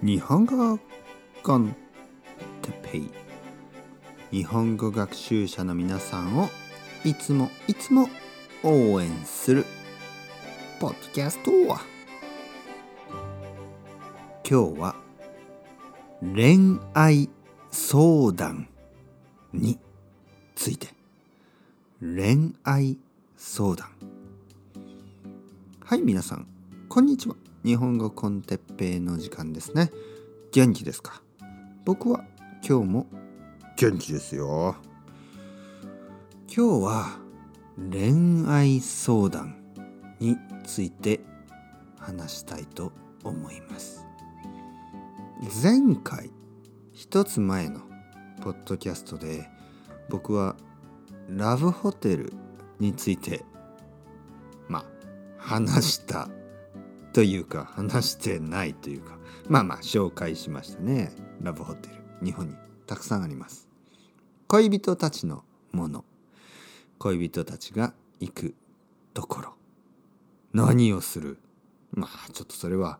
日本語コンテペイ。日本語学習者の皆さんをいつもいつも応援するポッドキャストは。今日は恋愛相談について。恋愛相談。はい皆さんこんにちは。日本語コンテッペイの時間ですね。元気ですか？僕は今日も元気ですよ。今日は恋愛相談について話したいと思います。前回一つ前のポッドキャストで僕はラブホテルについてまあ話したというか話してないというかまあまあ紹介しましたね。ラブホテル日本にたくさんあります。恋人たちのもの。恋人たちが行くところ。何をする？まあちょっとそれは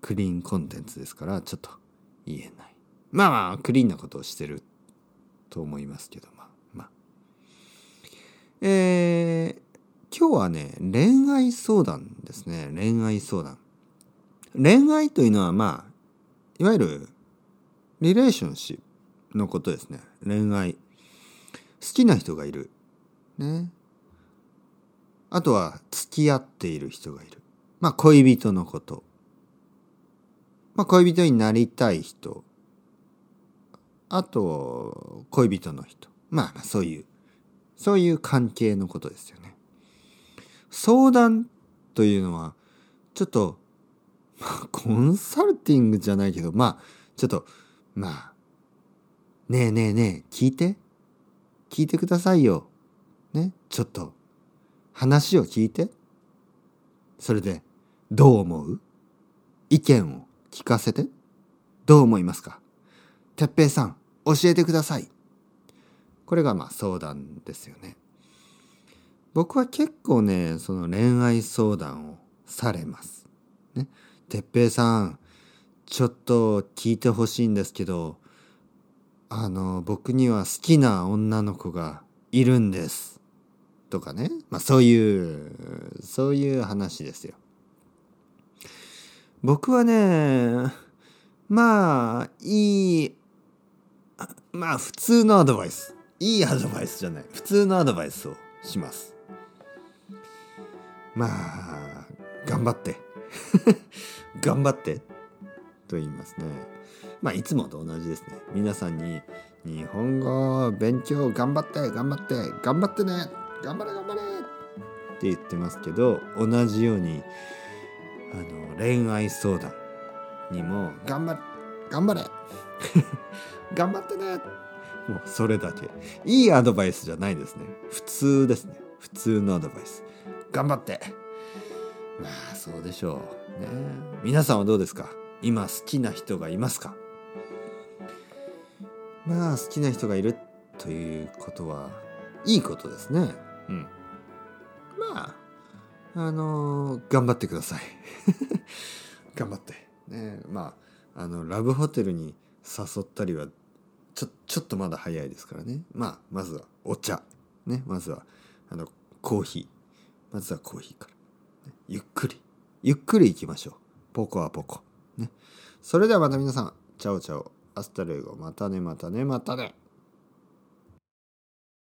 クリーンコンテンツですからちょっと言えない。まあまあクリーンなことをしてると思いますけどまあまあ。えー、今日はね恋愛相談ですね。恋愛相談。恋愛というのはまあいわゆるリレーションシップのことですね。恋愛。好きな人がいる。ね。あとは付き合っている人がいる。まあ恋人のこと。まあ恋人になりたい人。あと恋人の人。まあそういう。そういう関係のことですよね。相談というのはちょっと、まあ、コンサルティングじゃないけどまあちょっとまあねえねえねえ聞いて。聞いてくださいよ。ねちょっと話を聞いて。それでどう思う？意見を聞かせて。どう思いますか？哲平さん教えてください。これがまあ相談ですよね。僕は結構ねその恋愛相談をされます。ね。哲平さんちょっと聞いてほしいんですけどあの僕には好きな女の子がいるんです。とかね。まあそういうそういう話ですよ。僕はねまあいいまあ普通のアドバイス。いいアドバイスじゃない。普通のアドバイスをします。まあ頑張って。頑張って。と言いますね。まあいつもと同じですね。皆さんに日本語勉強頑張って頑張って頑張ってね。頑張れ頑張れ。って言ってますけど同じようにあの恋愛相談にも頑張れ頑張れ。頑張ってね。もうそれだけ。いいアドバイスじゃないですね。普通ですね。普通のアドバイス。頑張って。まあそうでしょう。ね。皆さんはどうですか？今好きな人がいますか？まあ好きな人がいるということはいいことですね。うん。まああのー、頑張ってください。頑張って。ね。まああのラブホテルに誘ったりはちょちょっとまだ早いですからね。まあまずはお茶。ね。まずはあのコーヒーまずはコーヒーから、ね、ゆっくり。ゆっくり行きましょう。ポコはポコ。ね。それではまた皆さん。 ciao ciao。 Hasta luego。またねまたねまたね。